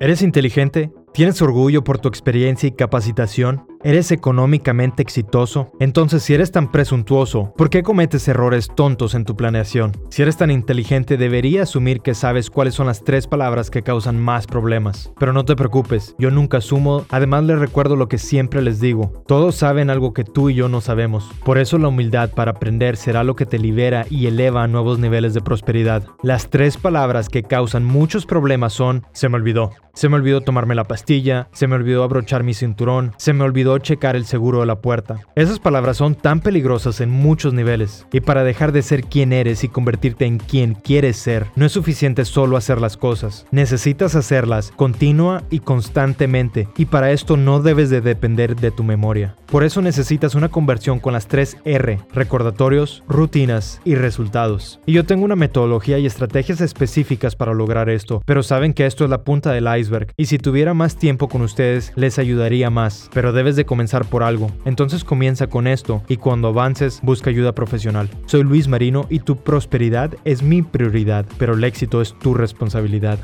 ¿Eres inteligente? ¿Tienes orgullo por tu experiencia y capacitación? ¿Eres económicamente exitoso? Entonces, si eres tan presuntuoso, ¿por qué cometes errores tontos en tu planeación? Si eres tan inteligente, debería asumir que sabes cuáles son las tres palabras que causan más problemas. Pero no te preocupes, yo nunca asumo, además les recuerdo lo que siempre les digo, todos saben algo que tú y yo no sabemos. Por eso la humildad para aprender será lo que te libera y eleva a nuevos niveles de prosperidad. Las tres palabras que causan muchos problemas son, se me olvidó, se me olvidó tomarme la pastilla, se me olvidó abrochar mi cinturón, se me olvidó checar el seguro de la puerta. Esas palabras son tan peligrosas en muchos niveles. Y para dejar de ser quien eres y convertirte en quien quieres ser, no es suficiente solo hacer las cosas. Necesitas hacerlas continua y constantemente. Y para esto no debes de depender de tu memoria. Por eso necesitas una conversión con las tres R, recordatorios, rutinas y resultados. Y yo tengo una metodología y estrategias específicas para lograr esto, pero saben que esto es la punta del iceberg. Y si tuviera más tiempo con ustedes, les ayudaría más. Pero debes de comenzar por algo. Entonces comienza con esto y cuando avances busca ayuda profesional. Soy Luis Marino y tu prosperidad es mi prioridad, pero el éxito es tu responsabilidad.